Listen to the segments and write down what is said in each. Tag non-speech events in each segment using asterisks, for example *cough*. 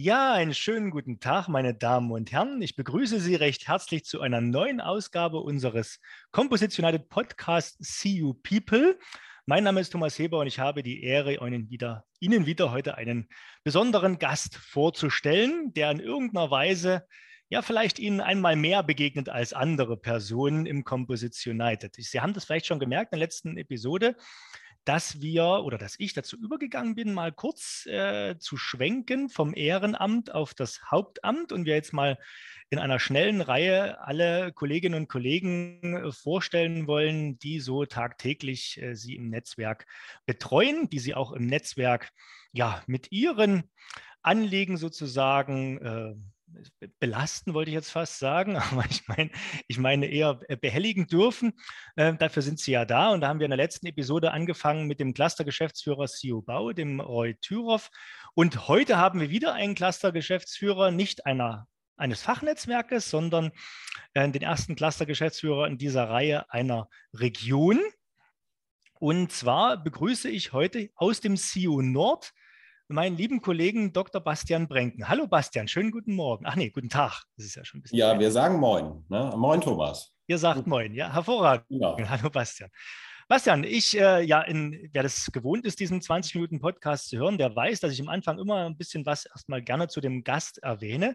Ja, einen schönen guten Tag, meine Damen und Herren. Ich begrüße Sie recht herzlich zu einer neuen Ausgabe unseres Composition United Podcast See You People. Mein Name ist Thomas Heber und ich habe die Ehre, Ihnen wieder, Ihnen wieder heute einen besonderen Gast vorzustellen, der in irgendeiner Weise ja vielleicht Ihnen einmal mehr begegnet als andere Personen im Composition United. Sie haben das vielleicht schon gemerkt in der letzten Episode dass wir oder dass ich dazu übergegangen bin, mal kurz äh, zu schwenken vom Ehrenamt auf das Hauptamt und wir jetzt mal in einer schnellen Reihe alle Kolleginnen und Kollegen äh, vorstellen wollen, die so tagtäglich äh, sie im Netzwerk betreuen, die sie auch im Netzwerk ja mit ihren Anliegen sozusagen äh, belasten, wollte ich jetzt fast sagen, *laughs* aber ich meine, ich meine eher behelligen dürfen. Äh, dafür sind sie ja da. Und da haben wir in der letzten Episode angefangen mit dem Cluster-Geschäftsführer CEO Bau, dem Roy Thüroff. Und heute haben wir wieder einen Cluster-Geschäftsführer, nicht einer, eines Fachnetzwerkes, sondern äh, den ersten Cluster-Geschäftsführer in dieser Reihe einer Region. Und zwar begrüße ich heute aus dem CEO Nord meinen lieben Kollegen Dr. Bastian Brenken. Hallo Bastian, schönen guten Morgen. Ach nee, guten Tag. Das ist ja schon ein bisschen. Ja, wir sagen Moin. Ne? Moin, Thomas. Ihr sagt Moin, ja, hervorragend. Ja. *laughs* Hallo Bastian. Bastian, ich, äh, ja, in, wer das gewohnt ist, diesen 20 Minuten Podcast zu hören, der weiß, dass ich am Anfang immer ein bisschen was erstmal gerne zu dem Gast erwähne.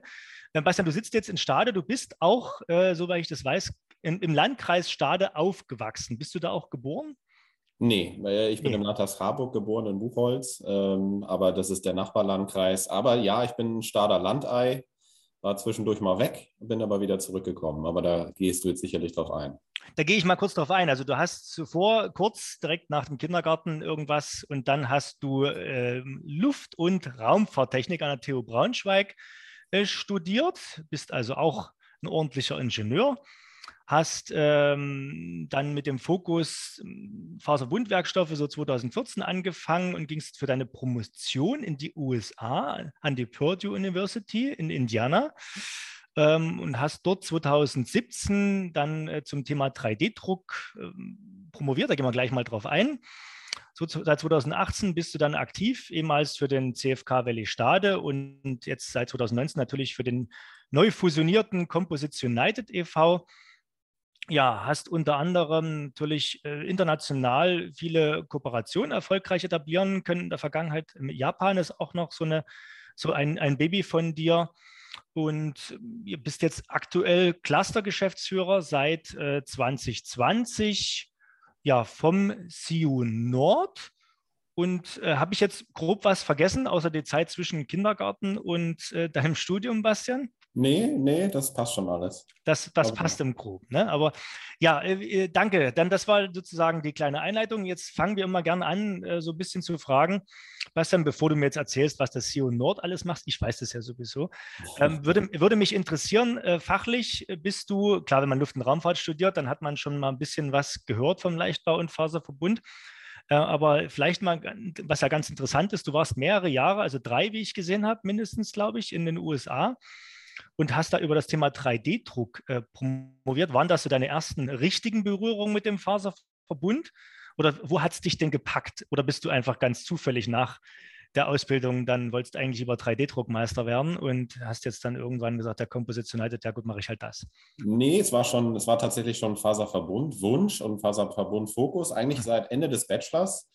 Äh, Bastian, du sitzt jetzt in Stade, du bist auch, äh, soweit ich das weiß, in, im Landkreis Stade aufgewachsen. Bist du da auch geboren? Nee, ich bin nee. im Landkreis Harburg geboren in Buchholz, ähm, aber das ist der Nachbarlandkreis. Aber ja, ich bin Stader Landei, war zwischendurch mal weg, bin aber wieder zurückgekommen. Aber da gehst du jetzt sicherlich drauf ein. Da gehe ich mal kurz drauf ein. Also du hast zuvor kurz direkt nach dem Kindergarten irgendwas und dann hast du äh, Luft- und Raumfahrttechnik an der TU Braunschweig äh, studiert, bist also auch ein ordentlicher Ingenieur hast ähm, dann mit dem Fokus hm, Faserbundwerkstoffe so 2014 angefangen und gingst für deine Promotion in die USA an die Purdue University in Indiana ähm, und hast dort 2017 dann äh, zum Thema 3D-Druck ähm, promoviert. Da gehen wir gleich mal drauf ein. So, seit 2018 bist du dann aktiv, ehemals für den CFK Valley Stade und jetzt seit 2019 natürlich für den neu fusionierten Composition United e.V ja, hast unter anderem natürlich äh, international viele Kooperationen erfolgreich etablieren können. In der Vergangenheit Japan ist auch noch so, eine, so ein, ein Baby von dir. Und ihr bist jetzt aktuell Cluster-Geschäftsführer seit äh, 2020 ja, vom CU Nord. Und äh, habe ich jetzt grob was vergessen, außer die Zeit zwischen Kindergarten und äh, deinem Studium, Bastian? Nee, nee, das passt schon alles. Das, das also, passt im Groben. Ne? Aber ja, äh, äh, danke. Dann das war sozusagen die kleine Einleitung. Jetzt fangen wir immer gerne an, äh, so ein bisschen zu fragen. Bastian, bevor du mir jetzt erzählst, was das CEO Nord alles macht, ich weiß das ja sowieso, ähm, würde, würde mich interessieren, äh, fachlich bist du, klar, wenn man Luft- und Raumfahrt studiert, dann hat man schon mal ein bisschen was gehört vom Leichtbau- und Faserverbund. Äh, aber vielleicht mal, was ja ganz interessant ist, du warst mehrere Jahre, also drei, wie ich gesehen habe, mindestens, glaube ich, in den USA und hast da über das Thema 3D-Druck äh, promoviert. Waren das so deine ersten richtigen Berührungen mit dem Faserverbund? Oder wo hat es dich denn gepackt? Oder bist du einfach ganz zufällig nach der Ausbildung dann wolltest du eigentlich über 3D-Druckmeister werden und hast jetzt dann irgendwann gesagt, der Composition ja gut, mache ich halt das. Nee, es war schon, es war tatsächlich schon Faserverbund Wunsch und Faserverbund Fokus, eigentlich seit Ende des Bachelors.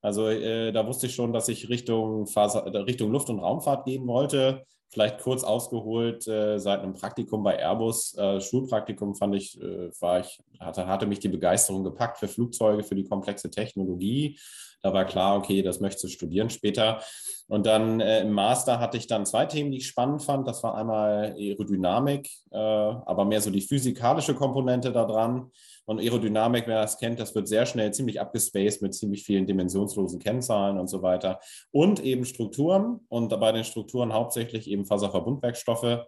Also äh, da wusste ich schon, dass ich Richtung, Faser, Richtung Luft- und Raumfahrt gehen wollte. Vielleicht kurz ausgeholt, äh, seit einem Praktikum bei Airbus, äh, Schulpraktikum fand ich, äh, war ich, hatte, hatte mich die Begeisterung gepackt für Flugzeuge, für die komplexe Technologie. Da war klar, okay, das möchtest du studieren später. Und dann äh, im Master hatte ich dann zwei Themen, die ich spannend fand. Das war einmal Aerodynamik, äh, aber mehr so die physikalische Komponente daran. Und Aerodynamik, wer das kennt, das wird sehr schnell ziemlich abgespaced mit ziemlich vielen dimensionslosen Kennzahlen und so weiter. Und eben Strukturen und bei den Strukturen hauptsächlich eben Faserverbundwerkstoffe.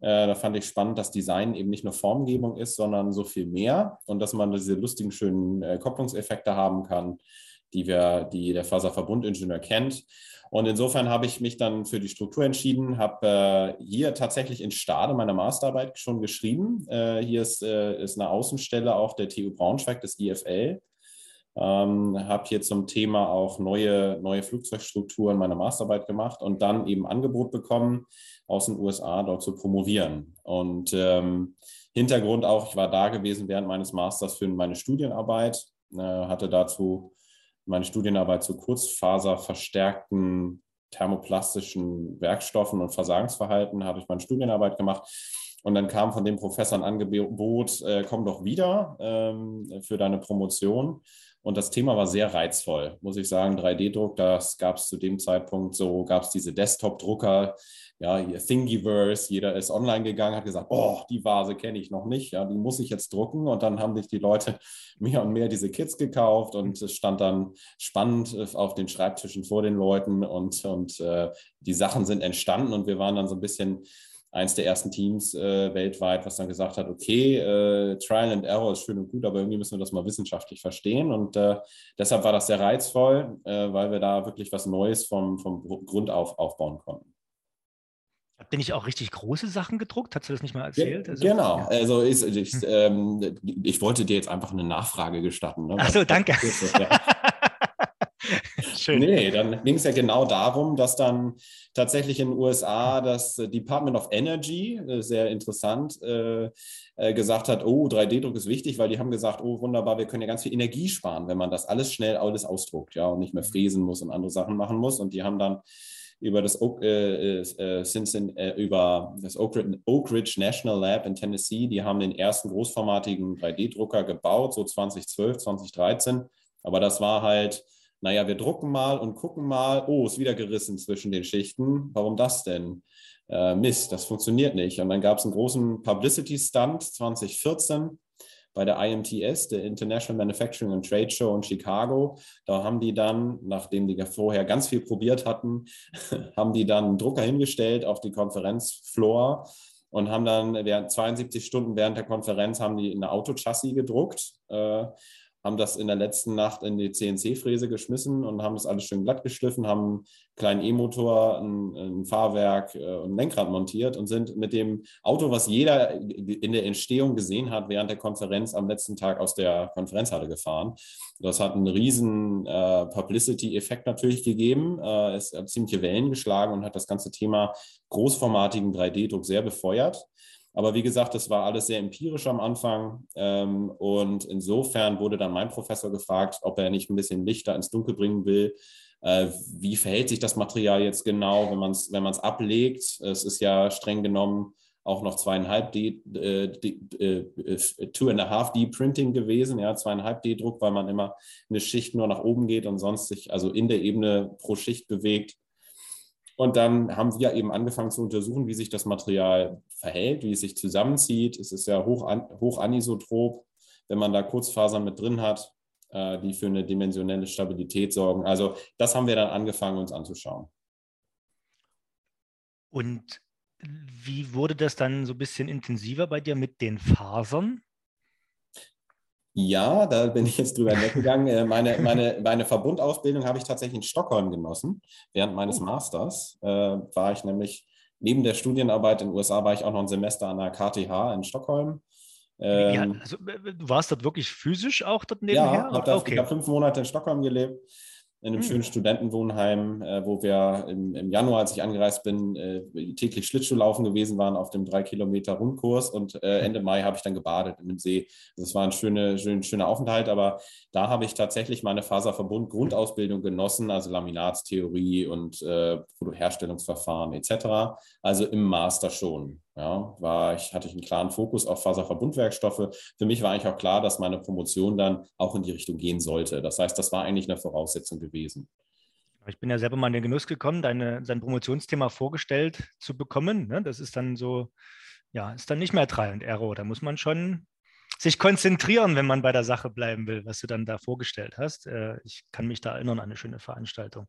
Äh, da fand ich spannend, dass Design eben nicht nur Formgebung ist, sondern so viel mehr und dass man diese lustigen, schönen äh, Kopplungseffekte haben kann, die, wir, die der Faserverbundingenieur kennt. Und insofern habe ich mich dann für die Struktur entschieden, habe äh, hier tatsächlich in Stade meine Masterarbeit schon geschrieben. Äh, hier ist, äh, ist eine Außenstelle auch der TU Braunschweig, des IFL. Ähm, habe hier zum Thema auch neue, neue Flugzeugstrukturen meine Masterarbeit gemacht und dann eben Angebot bekommen, aus den USA dort zu promovieren. Und ähm, Hintergrund auch, ich war da gewesen während meines Masters für meine Studienarbeit, äh, hatte dazu meine Studienarbeit zu kurzfaserverstärkten thermoplastischen Werkstoffen und Versagensverhalten, hatte ich meine Studienarbeit gemacht. Und dann kam von dem Professor ein Angebot, äh, komm doch wieder ähm, für deine Promotion. Und das Thema war sehr reizvoll, muss ich sagen. 3D-Druck, das gab es zu dem Zeitpunkt so, gab es diese Desktop-Drucker, ja, Thingiverse, jeder ist online gegangen, hat gesagt, oh, die Vase kenne ich noch nicht, ja, die muss ich jetzt drucken. Und dann haben sich die Leute *laughs* mehr und mehr diese Kits gekauft und es stand dann spannend auf den Schreibtischen vor den Leuten und, und äh, die Sachen sind entstanden und wir waren dann so ein bisschen eins der ersten Teams äh, weltweit, was dann gesagt hat, okay, äh, Trial and Error ist schön und gut, aber irgendwie müssen wir das mal wissenschaftlich verstehen. Und äh, deshalb war das sehr reizvoll, äh, weil wir da wirklich was Neues vom, vom Grund auf aufbauen konnten. Habt ihr nicht auch richtig große Sachen gedruckt? Hast du das nicht mal erzählt? Also, genau, also ich, ich, hm. ähm, ich, wollte dir jetzt einfach eine Nachfrage gestatten. Ne? Ach so, danke. *laughs* Schön. Nee, dann ging es ja genau darum, dass dann tatsächlich in den USA das Department of Energy, äh, sehr interessant, äh, äh, gesagt hat, oh, 3D-Druck ist wichtig, weil die haben gesagt, oh, wunderbar, wir können ja ganz viel Energie sparen, wenn man das alles schnell alles ausdruckt, ja, und nicht mehr fräsen muss und andere Sachen machen muss. Und die haben dann über das Oak, äh, äh, äh, über das Oak Ridge, Oak Ridge National Lab in Tennessee. Die haben den ersten großformatigen 3D-Drucker gebaut, so 2012, 2013. Aber das war halt, naja, wir drucken mal und gucken mal, oh, ist wieder gerissen zwischen den Schichten. Warum das denn? Äh, Mist, das funktioniert nicht. Und dann gab es einen großen Publicity-Stunt 2014 bei der IMTS, der International Manufacturing and Trade Show in Chicago. Da haben die dann, nachdem die vorher ganz viel probiert hatten, *laughs* haben die dann einen Drucker hingestellt auf die Konferenzfloor und haben dann während 72 Stunden während der Konferenz haben die eine Autochassis gedruckt. Äh, haben das in der letzten Nacht in die CNC-Fräse geschmissen und haben das alles schön glatt geschliffen, haben einen kleinen E-Motor, ein, ein, Fahrwerk äh, und ein Lenkrad montiert und sind mit dem Auto, was jeder in der Entstehung gesehen hat, während der Konferenz am letzten Tag aus der Konferenzhalle gefahren. Das hat einen riesen äh, Publicity-Effekt natürlich gegeben, äh, es hat ziemliche Wellen geschlagen und hat das ganze Thema großformatigen 3D-Druck sehr befeuert. Aber wie gesagt, das war alles sehr empirisch am Anfang. Ähm, und insofern wurde dann mein Professor gefragt, ob er nicht ein bisschen Lichter ins Dunkel bringen will. Äh, wie verhält sich das Material jetzt genau, wenn man es wenn ablegt? Es ist ja streng genommen auch noch zweieinhalb D, äh, D, äh, two and a half D Printing gewesen, ja, zweieinhalb D Druck, weil man immer eine Schicht nur nach oben geht und sonst sich also in der Ebene pro Schicht bewegt. Und dann haben wir eben angefangen zu untersuchen, wie sich das Material verhält, wie es sich zusammenzieht. Es ist ja hoch, an, hoch anisotrop, wenn man da Kurzfasern mit drin hat, äh, die für eine dimensionelle Stabilität sorgen. Also das haben wir dann angefangen, uns anzuschauen. Und wie wurde das dann so ein bisschen intensiver bei dir mit den Fasern? Ja, da bin ich jetzt drüber weggegangen. Äh, meine, meine, meine Verbundausbildung habe ich tatsächlich in Stockholm genossen. Während meines oh. Masters äh, war ich nämlich, neben der Studienarbeit in den USA, war ich auch noch ein Semester an der KTH in Stockholm. Ähm, ja, also, du warst dort wirklich physisch auch dort nebenher? Ja, hab okay. ich habe fünf Monate in Stockholm gelebt in einem hm. schönen Studentenwohnheim, äh, wo wir im, im, Januar, als ich angereist bin, äh, täglich Schlittschuhlaufen gewesen waren auf dem drei Kilometer Rundkurs und äh. Ende Mai habe ich dann gebadet in dem See. Das war ein schöner schön, schöner Aufenthalt, aber da habe ich tatsächlich meine Faserverbund-Grundausbildung genossen, also Laminatstheorie und äh, Herstellungsverfahren etc. Also im Master schon. Ja, war ich, hatte ich einen klaren Fokus auf Faserverbundwerkstoffe. Für mich war eigentlich auch klar, dass meine Promotion dann auch in die Richtung gehen sollte. Das heißt, das war eigentlich eine Voraussetzung gewesen. Ich bin ja selber mal in den Genuss gekommen, deine, dein Promotionsthema vorgestellt zu bekommen. Ne? Das ist dann so, ja, ist dann nicht mehr Trial und Error. Da muss man schon sich konzentrieren, wenn man bei der Sache bleiben will, was du dann da vorgestellt hast. Äh, ich kann mich da erinnern an eine schöne Veranstaltung.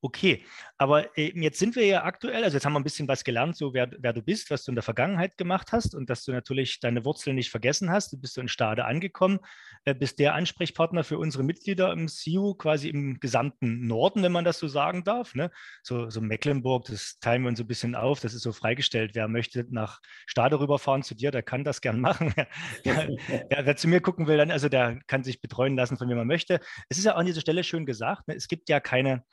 Okay, aber äh, jetzt sind wir ja aktuell, also jetzt haben wir ein bisschen was gelernt, so wer, wer, du bist, was du in der Vergangenheit gemacht hast und dass du natürlich deine Wurzeln nicht vergessen hast. Du bist so in Stade angekommen, äh, bist der Ansprechpartner für unsere Mitglieder im CIU quasi im gesamten Norden, wenn man das so sagen darf. Ne? So, so Mecklenburg, das teilen wir uns so ein bisschen auf, das ist so freigestellt. Wer möchte nach Stade rüberfahren zu dir, der kann das gern machen. *laughs* wer, wer, zu mir gucken will, dann also der kann sich betreuen lassen, von wem man möchte. Es ist ja auch an dieser Stelle schön gesagt, ne? es gibt ja keine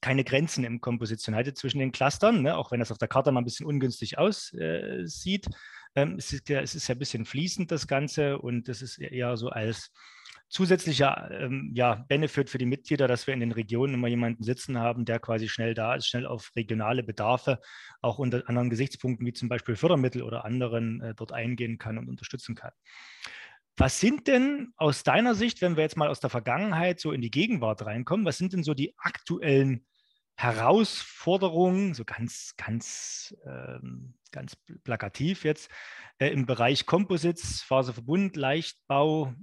keine Grenzen im Composition United zwischen den Clustern, ne? auch wenn das auf der Karte mal ein bisschen ungünstig aussieht. Äh, ähm, es, ist ja, es ist ja ein bisschen fließend, das Ganze, und das ist eher so als zusätzlicher ähm, ja, Benefit für die Mitglieder, dass wir in den Regionen immer jemanden sitzen haben, der quasi schnell da ist, schnell auf regionale Bedarfe, auch unter anderen Gesichtspunkten wie zum Beispiel Fördermittel oder anderen äh, dort eingehen kann und unterstützen kann. Was sind denn aus deiner Sicht, wenn wir jetzt mal aus der Vergangenheit so in die Gegenwart reinkommen, was sind denn so die aktuellen Herausforderungen, so ganz, ganz, ähm, ganz plakativ jetzt, äh, im Bereich Composites, Faserverbund, Leichtbau?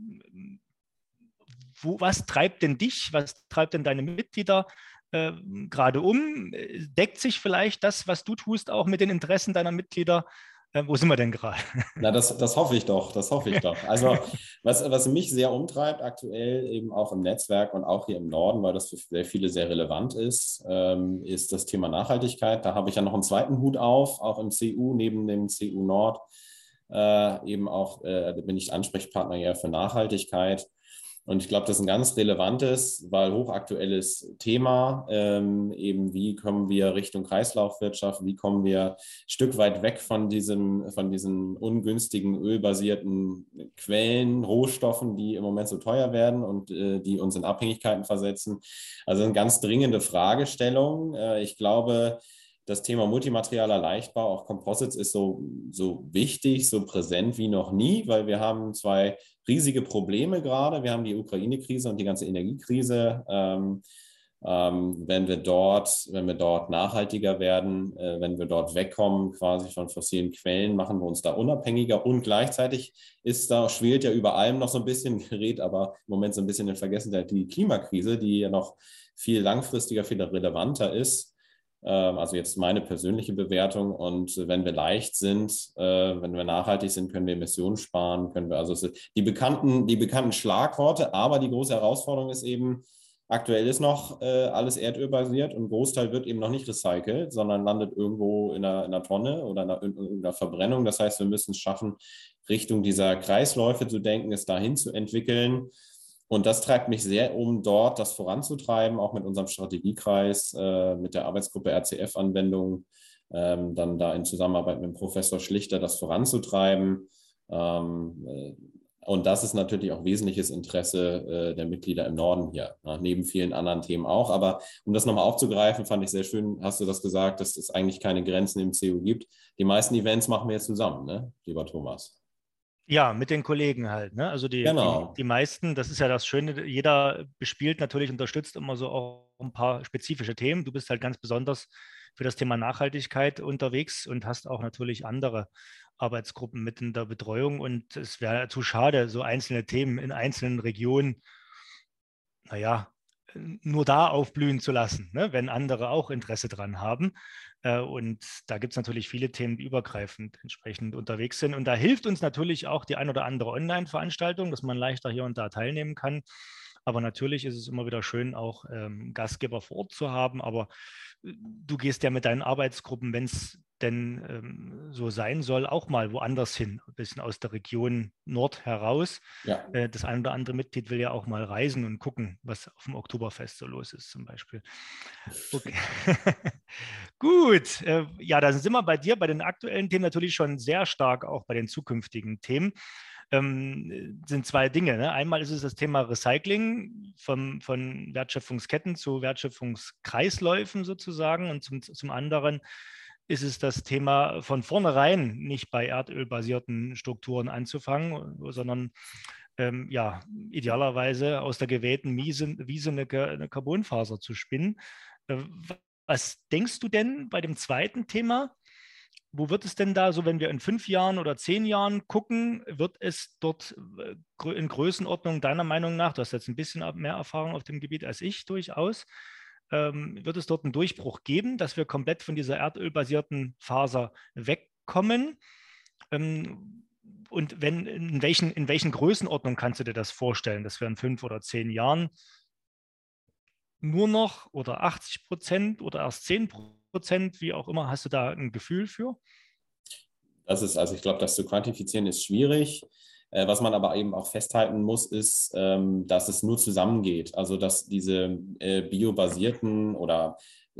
Wo, was treibt denn dich, was treibt denn deine Mitglieder äh, gerade um? Deckt sich vielleicht das, was du tust, auch mit den Interessen deiner Mitglieder? Äh, wo sind wir denn gerade? Na, das, das hoffe ich doch, das hoffe ich *laughs* doch. Also, was, was mich sehr umtreibt, aktuell eben auch im Netzwerk und auch hier im Norden, weil das für sehr viele sehr relevant ist, ähm, ist das Thema Nachhaltigkeit. Da habe ich ja noch einen zweiten Hut auf, auch im CU, neben dem CU Nord. Äh, eben auch äh, bin ich Ansprechpartner ja für Nachhaltigkeit. Und ich glaube, das ist ein ganz relevantes, weil hochaktuelles Thema. Ähm, eben, wie kommen wir Richtung Kreislaufwirtschaft? Wie kommen wir ein Stück weit weg von, diesem, von diesen ungünstigen ölbasierten Quellen, Rohstoffen, die im Moment so teuer werden und äh, die uns in Abhängigkeiten versetzen? Also eine ganz dringende Fragestellung. Äh, ich glaube, das Thema multimaterialer Leichtbau, auch Composites, ist so, so wichtig, so präsent wie noch nie, weil wir haben zwei riesige Probleme gerade. Wir haben die Ukraine-Krise und die ganze Energiekrise. Ähm, ähm, wenn wir dort, wenn wir dort nachhaltiger werden, äh, wenn wir dort wegkommen quasi von fossilen Quellen, machen wir uns da unabhängiger und gleichzeitig ist da, schwelt ja über allem noch so ein bisschen, *laughs* gerät aber im Moment so ein bisschen in Vergessenheit die Klimakrise, die ja noch viel langfristiger, viel relevanter ist. Ähm, also jetzt meine persönliche Bewertung. Und wenn wir leicht sind, äh, wenn wir nachhaltig sind, können wir Emissionen sparen, können wir also die bekannten, die bekannten Schlagworte, aber die große Herausforderung ist eben, aktuell ist noch äh, alles erdölbasiert und Großteil wird eben noch nicht recycelt, sondern landet irgendwo in einer, in einer Tonne oder in einer, in einer Verbrennung. Das heißt, wir müssen es schaffen, Richtung dieser Kreisläufe zu denken, es dahin zu entwickeln. Und das treibt mich sehr um, dort das voranzutreiben, auch mit unserem Strategiekreis, äh, mit der Arbeitsgruppe RCF-Anwendung, ähm, dann da in Zusammenarbeit mit dem Professor Schlichter das voranzutreiben. Ähm, äh, und das ist natürlich auch wesentliches Interesse äh, der Mitglieder im Norden hier, ne? neben vielen anderen Themen auch. Aber um das nochmal aufzugreifen, fand ich sehr schön, hast du das gesagt, dass es eigentlich keine Grenzen im CU gibt. Die meisten Events machen wir jetzt zusammen, ne? lieber Thomas. Ja, mit den Kollegen halt. Ne? Also die, genau. die, die, meisten, das ist ja das Schöne, jeder bespielt natürlich, unterstützt immer so auch ein paar spezifische Themen. Du bist halt ganz besonders für das Thema Nachhaltigkeit unterwegs und hast auch natürlich andere Arbeitsgruppen mit in der Betreuung. Und es wäre zu schade, so einzelne Themen in einzelnen Regionen, naja, nur da aufblühen zu lassen, ne? wenn andere auch Interesse dran haben. Äh, und da gibt es natürlich viele Themen, die übergreifend entsprechend unterwegs sind. Und da hilft uns natürlich auch die ein oder andere Online-Veranstaltung, dass man leichter hier und da teilnehmen kann. Aber natürlich ist es immer wieder schön, auch ähm, Gastgeber vor Ort zu haben. Aber äh, du gehst ja mit deinen Arbeitsgruppen, wenn es denn ähm, so sein soll, auch mal woanders hin, ein bisschen aus der Region Nord heraus. Ja. Äh, das ein oder andere Mitglied will ja auch mal reisen und gucken, was auf dem Oktoberfest so los ist, zum Beispiel. Okay. *laughs* Gut, äh, ja, da sind wir bei dir bei den aktuellen Themen natürlich schon sehr stark auch bei den zukünftigen Themen. Ähm, sind zwei Dinge. Ne? Einmal ist es das Thema Recycling vom, von Wertschöpfungsketten zu Wertschöpfungskreisläufen sozusagen und zum, zum anderen ist es das Thema von vornherein nicht bei erdölbasierten Strukturen anzufangen, sondern ähm, ja, idealerweise aus der gewählten Wiese, eine, eine Carbonfaser zu spinnen. Äh, was denkst du denn bei dem zweiten Thema? Wo wird es denn da, so wenn wir in fünf Jahren oder zehn Jahren gucken, wird es dort äh, in Größenordnung deiner Meinung nach, du hast jetzt ein bisschen mehr Erfahrung auf dem Gebiet als ich durchaus, ähm, wird es dort einen Durchbruch geben, dass wir komplett von dieser erdölbasierten Faser wegkommen? Ähm, und wenn, in welchen, in welchen Größenordnungen kannst du dir das vorstellen, dass wir in fünf oder zehn Jahren nur noch oder 80 Prozent oder erst 10 Prozent, wie auch immer, hast du da ein Gefühl für? Das ist, also ich glaube, das zu quantifizieren ist schwierig. Äh, was man aber eben auch festhalten muss, ist, ähm, dass es nur zusammengeht. Also dass diese äh, biobasierten oder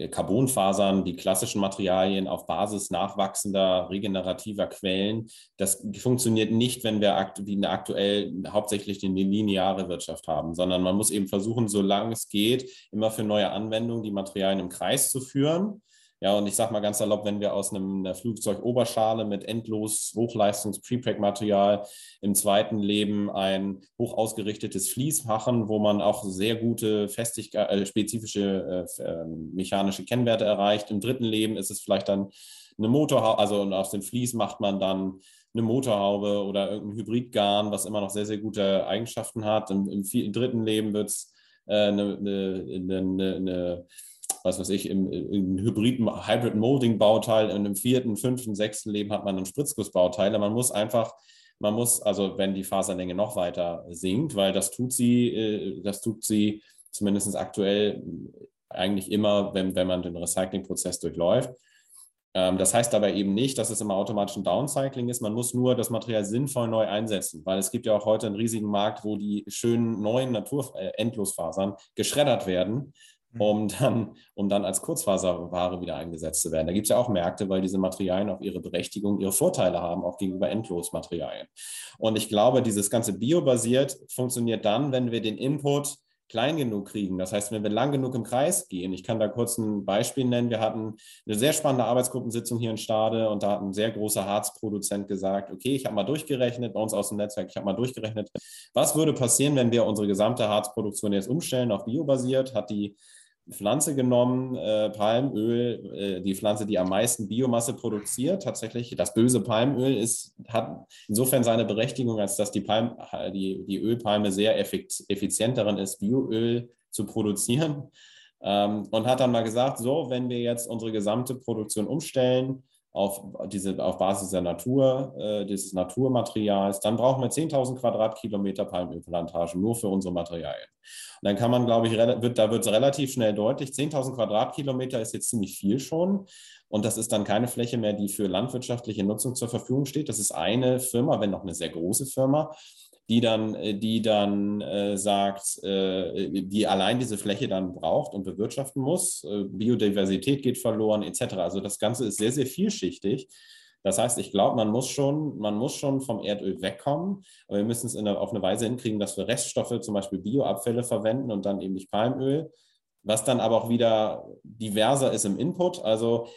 Carbonfasern, die klassischen Materialien auf Basis nachwachsender, regenerativer Quellen, das funktioniert nicht, wenn wir aktuell hauptsächlich eine lineare Wirtschaft haben, sondern man muss eben versuchen, solange es geht, immer für neue Anwendungen die Materialien im Kreis zu führen ja, und ich sage mal ganz salopp, wenn wir aus einem, einer Flugzeugoberschale mit endlos Hochleistungs-Prepreg-Material im zweiten Leben ein hoch ausgerichtetes Vlies machen, wo man auch sehr gute Festigkeit, äh, spezifische äh, ähm, mechanische Kennwerte erreicht. Im dritten Leben ist es vielleicht dann eine Motorhaube, also aus dem Vlies macht man dann eine Motorhaube oder irgendein Hybridgarn, was immer noch sehr, sehr gute Eigenschaften hat. Im, im, im dritten Leben wird es äh, eine, eine, eine, eine was weiß ich, im, im hybriden Hybrid Molding Bauteil, in einem vierten, fünften, sechsten Leben hat man dann Spritzgussbauteile. Man muss einfach, man muss, also wenn die Faserlänge noch weiter sinkt, weil das tut sie, äh, das tut sie zumindest aktuell eigentlich immer, wenn, wenn man den Recyclingprozess durchläuft. Ähm, das heißt aber eben nicht, dass es immer automatisch ein Downcycling ist. Man muss nur das Material sinnvoll neu einsetzen, weil es gibt ja auch heute einen riesigen Markt, wo die schönen neuen Natur-Endlosfasern äh, geschreddert werden. Um dann, um dann als Kurzfaserware wieder eingesetzt zu werden. Da gibt es ja auch Märkte, weil diese Materialien auch ihre Berechtigung, ihre Vorteile haben, auch gegenüber Endlosmaterialien. Und ich glaube, dieses ganze biobasiert funktioniert dann, wenn wir den Input klein genug kriegen. Das heißt, wenn wir lang genug im Kreis gehen, ich kann da kurz ein Beispiel nennen. Wir hatten eine sehr spannende Arbeitsgruppensitzung hier in Stade und da hat ein sehr großer Harzproduzent gesagt, okay, ich habe mal durchgerechnet, bei uns aus dem Netzwerk, ich habe mal durchgerechnet, was würde passieren, wenn wir unsere gesamte Harzproduktion jetzt umstellen auf biobasiert, hat die Pflanze genommen, äh, Palmöl, äh, die Pflanze, die am meisten Biomasse produziert. Tatsächlich, das böse Palmöl ist, hat insofern seine Berechtigung, als dass die, Palm, die, die Ölpalme sehr effizient darin ist, Bioöl zu produzieren. Ähm, und hat dann mal gesagt, so, wenn wir jetzt unsere gesamte Produktion umstellen auf, diese, auf Basis der Natur, äh, dieses Naturmaterials, dann brauchen wir 10.000 Quadratkilometer Palmölplantagen nur für unsere Materialien. Und dann kann man, glaube ich, wird, da wird es relativ schnell deutlich, 10.000 Quadratkilometer ist jetzt ziemlich viel schon. Und das ist dann keine Fläche mehr, die für landwirtschaftliche Nutzung zur Verfügung steht. Das ist eine Firma, wenn noch eine sehr große Firma die dann, äh, die dann äh, sagt, äh, die allein diese Fläche dann braucht und bewirtschaften muss. Äh, Biodiversität geht verloren, etc. Also das Ganze ist sehr, sehr vielschichtig. Das heißt, ich glaube, man muss schon, man muss schon vom Erdöl wegkommen, aber wir müssen es eine, auf eine Weise hinkriegen, dass wir Reststoffe, zum Beispiel Bioabfälle verwenden und dann eben nicht Palmöl, was dann aber auch wieder diverser ist im Input. Also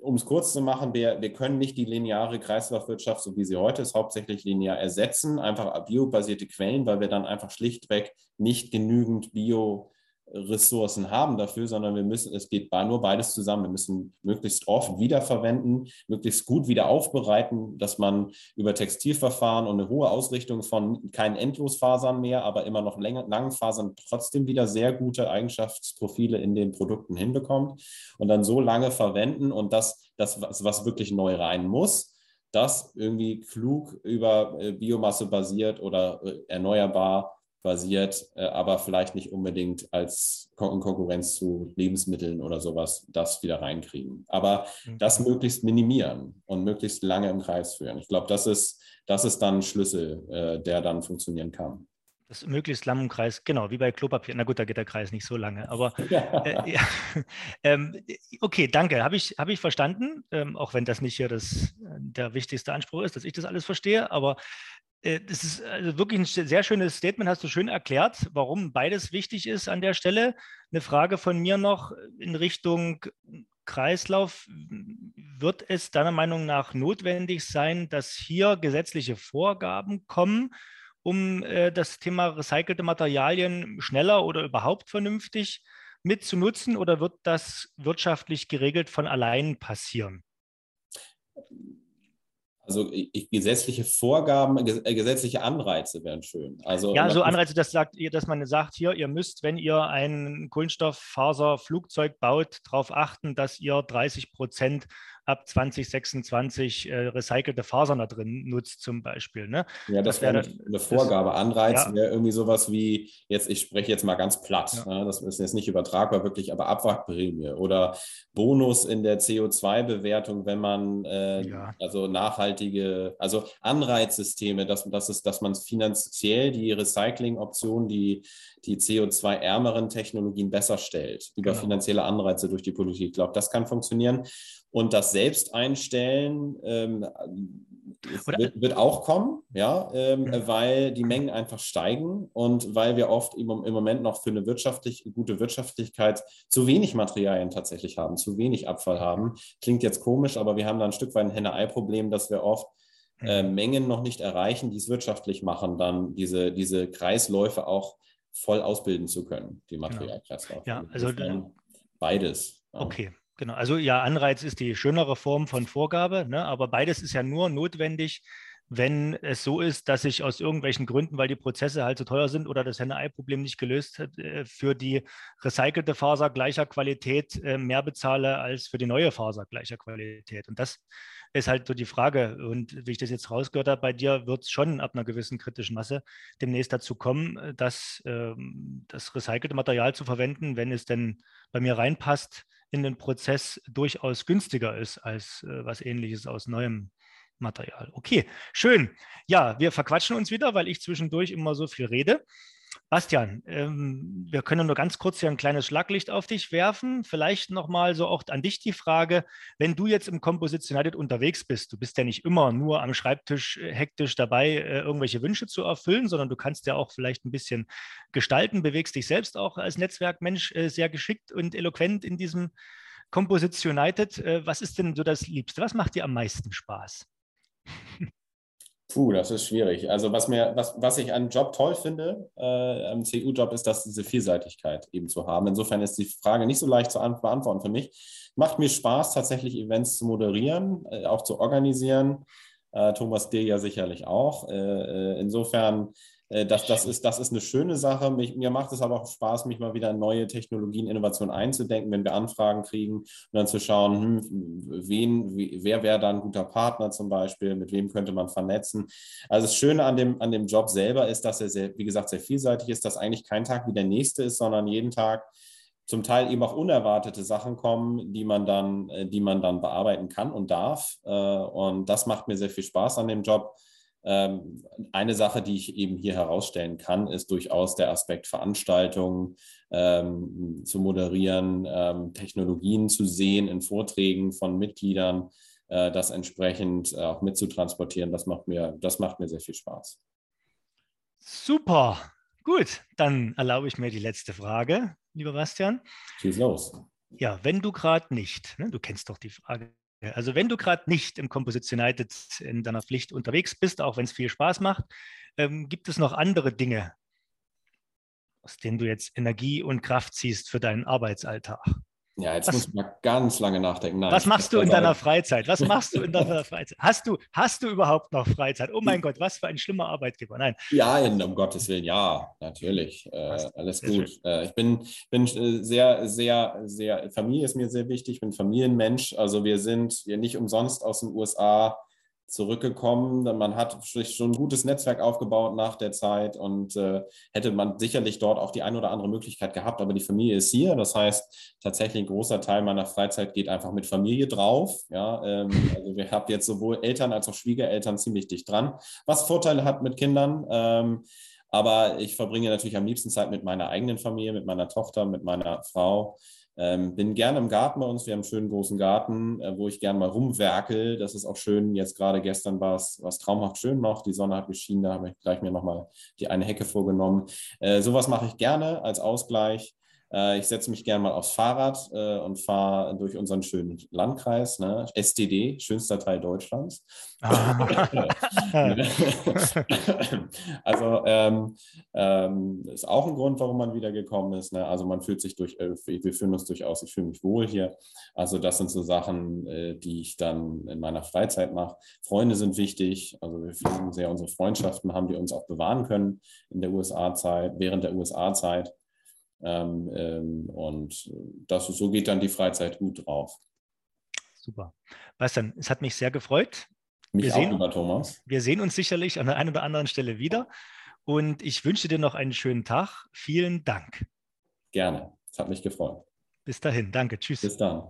um es kurz zu machen, wir, wir können nicht die lineare Kreislaufwirtschaft, so wie sie heute ist, hauptsächlich linear ersetzen, einfach biobasierte Quellen, weil wir dann einfach schlichtweg nicht genügend Bio Ressourcen haben dafür, sondern wir müssen, es geht nur beides zusammen. Wir müssen möglichst oft wiederverwenden, möglichst gut wieder aufbereiten, dass man über Textilverfahren und eine hohe Ausrichtung von keinen Endlosfasern mehr, aber immer noch langen Fasern trotzdem wieder sehr gute Eigenschaftsprofile in den Produkten hinbekommt und dann so lange verwenden und das, das was, was wirklich neu rein muss, das irgendwie klug über äh, Biomasse basiert oder äh, erneuerbar basiert, äh, aber vielleicht nicht unbedingt als Kon Konkurrenz zu Lebensmitteln oder sowas das wieder reinkriegen. Aber mhm. das möglichst minimieren und möglichst lange im Kreis führen. Ich glaube, das ist, das ist dann ein Schlüssel, äh, der dann funktionieren kann. Das möglichst lang im Kreis, genau, wie bei Klopapier. Na gut, da geht der Kreis nicht so lange, aber *laughs* äh, ja. *laughs* ähm, okay, danke, habe ich, hab ich verstanden, ähm, auch wenn das nicht hier das, der wichtigste Anspruch ist, dass ich das alles verstehe, aber äh, das ist also wirklich ein sehr schönes Statement, hast du schön erklärt, warum beides wichtig ist an der Stelle. Eine Frage von mir noch in Richtung Kreislauf. Wird es deiner Meinung nach notwendig sein, dass hier gesetzliche Vorgaben kommen, um äh, das Thema recycelte Materialien schneller oder überhaupt vernünftig mitzunutzen oder wird das wirtschaftlich geregelt von allein passieren? also ich, gesetzliche Vorgaben, äh, gesetzliche Anreize wären schön. Also, ja, so Anreize, das sagt, dass man sagt, hier, ihr müsst, wenn ihr ein Kohlenstofffaserflugzeug baut, darauf achten, dass ihr 30 Prozent ab 2026 äh, recycelte Fasern da drin nutzt, zum Beispiel. Ne? Ja, das, das wäre eine Vorgabe. Anreiz ja. wäre irgendwie sowas wie, jetzt, ich spreche jetzt mal ganz platt, ja. ne? das ist jetzt nicht übertragbar wirklich, aber Abwrackprämie oder Bonus in der CO2-Bewertung, wenn man äh, ja. also nachhaltige, also Anreizsysteme, dass, dass, es, dass man finanziell die Recycling-Optionen, die, die CO2-ärmeren Technologien besser stellt, über genau. finanzielle Anreize durch die Politik. Ich glaube, das kann funktionieren. Und das Selbsteinstellen ähm, wird, wird, auch kommen, ja, ähm, mhm. weil die Mengen einfach steigen und weil wir oft im, im Moment noch für eine wirtschaftlich, gute Wirtschaftlichkeit zu wenig Materialien tatsächlich haben, zu wenig Abfall haben. Klingt jetzt komisch, aber wir haben da ein Stück weit ein Henne-Ei-Problem, dass wir oft äh, mhm. Mengen noch nicht erreichen, die es wirtschaftlich machen, dann diese, diese Kreisläufe auch voll ausbilden zu können, die genau. Materialkreislaufe. Ja, also beides. Ja. Okay, Genau, also ja, Anreiz ist die schönere Form von Vorgabe, ne? aber beides ist ja nur notwendig, wenn es so ist, dass ich aus irgendwelchen Gründen, weil die Prozesse halt so teuer sind oder das Henne-Ei-Problem nicht gelöst hat, äh, für die recycelte Faser gleicher Qualität äh, mehr bezahle als für die neue Faser gleicher Qualität. Und das ist halt so die Frage. Und wie ich das jetzt rausgehört habe, bei dir wird es schon ab einer gewissen kritischen Masse demnächst dazu kommen, äh, dass ähm, das recycelte Material zu verwenden, wenn es denn bei mir reinpasst, in den Prozess durchaus günstiger ist als äh, was ähnliches aus neuem Material. Okay, schön. Ja, wir verquatschen uns wieder, weil ich zwischendurch immer so viel rede. Bastian, ähm, wir können nur ganz kurz hier ein kleines Schlaglicht auf dich werfen. Vielleicht nochmal so auch an dich die Frage, wenn du jetzt im Composition United unterwegs bist, du bist ja nicht immer nur am Schreibtisch äh, hektisch dabei, äh, irgendwelche Wünsche zu erfüllen, sondern du kannst ja auch vielleicht ein bisschen gestalten, bewegst dich selbst auch als Netzwerkmensch äh, sehr geschickt und eloquent in diesem Composition United. Äh, was ist denn so das Liebste? Was macht dir am meisten Spaß? *laughs* Puh, das ist schwierig. Also was mir, was, was ich an Job toll finde, äh, am CU-Job, ist, dass diese Vielseitigkeit eben zu haben. Insofern ist die Frage nicht so leicht zu beantworten für mich. Macht mir Spaß, tatsächlich Events zu moderieren, äh, auch zu organisieren. Äh, Thomas dir ja sicherlich auch. Äh, äh, insofern das, das, ist, das ist eine schöne Sache. Mich, mir macht es aber auch Spaß, mich mal wieder in neue Technologien, Innovationen einzudenken, wenn wir Anfragen kriegen und dann zu schauen, hm, wen, wer wäre da ein guter Partner zum Beispiel, mit wem könnte man vernetzen. Also das Schöne an dem, an dem Job selber ist, dass er, sehr, wie gesagt, sehr vielseitig ist, dass eigentlich kein Tag wie der nächste ist, sondern jeden Tag zum Teil eben auch unerwartete Sachen kommen, die man dann, äh, die man dann bearbeiten kann und darf. Äh, und das macht mir sehr viel Spaß an dem Job. Ähm, eine Sache, die ich eben hier herausstellen kann, ist durchaus der Aspekt Veranstaltungen ähm, zu moderieren, ähm, Technologien zu sehen in Vorträgen von Mitgliedern, äh, das entsprechend äh, auch mitzutransportieren. Das macht mir, das macht mir sehr viel Spaß. Super. Gut, dann erlaube ich mir die letzte Frage, lieber Bastian. Schieß los. Ja, wenn du gerade nicht, ne, du kennst doch die Frage, also wenn du gerade nicht im Composition United in deiner Pflicht unterwegs bist, auch wenn es viel Spaß macht, ähm, gibt es noch andere Dinge, aus denen du jetzt Energie und Kraft ziehst für deinen Arbeitsalltag? Ja, jetzt was, muss man ganz lange nachdenken. Nein, was machst du in deiner Freizeit? Was machst du in deiner *laughs* Freizeit? Hast du, hast du überhaupt noch Freizeit? Oh mein Gott, was für ein schlimmer Arbeitgeber. Nein. Ja, um Gottes Willen, ja, natürlich. Äh, alles gut. Äh, ich bin, bin äh, sehr, sehr, sehr, Familie ist mir sehr wichtig, ich bin Familienmensch. Also wir sind nicht umsonst aus den USA zurückgekommen. Man hat schon ein gutes Netzwerk aufgebaut nach der Zeit und äh, hätte man sicherlich dort auch die eine oder andere Möglichkeit gehabt. Aber die Familie ist hier. Das heißt, tatsächlich ein großer Teil meiner Freizeit geht einfach mit Familie drauf. Ja, ähm, also wir haben jetzt sowohl Eltern als auch Schwiegereltern ziemlich dicht dran, was Vorteile hat mit Kindern. Ähm, aber ich verbringe natürlich am liebsten Zeit mit meiner eigenen Familie, mit meiner Tochter, mit meiner Frau. Ähm, bin gerne im Garten bei uns. Wir haben einen schönen großen Garten, äh, wo ich gerne mal rumwerkel. Das ist auch schön. Jetzt gerade gestern war es traumhaft schön noch. Die Sonne hat geschienen. Da habe ich gleich mir nochmal die eine Hecke vorgenommen. Äh, sowas mache ich gerne als Ausgleich. Äh, ich setze mich gerne mal aufs Fahrrad äh, und fahre durch unseren schönen Landkreis, ne? STD, schönster Teil Deutschlands. Ah. *laughs* also ähm, ähm, ist auch ein Grund, warum man wieder gekommen ist. Ne? Also man fühlt sich durch, äh, wir fühlen uns durchaus, ich fühle mich wohl hier. Also das sind so Sachen, äh, die ich dann in meiner Freizeit mache. Freunde sind wichtig. Also wir pflegen sehr unsere Freundschaften, haben die uns auch bewahren können in der USA-Zeit, während der USA-Zeit. Ähm, ähm, und das, so geht dann die Freizeit gut drauf. Super. Bastian, es hat mich sehr gefreut. Mich wir auch, sehen, lieber Thomas. Wir sehen uns sicherlich an der einen oder anderen Stelle wieder. Und ich wünsche dir noch einen schönen Tag. Vielen Dank. Gerne. Es hat mich gefreut. Bis dahin. Danke. Tschüss. Bis dann.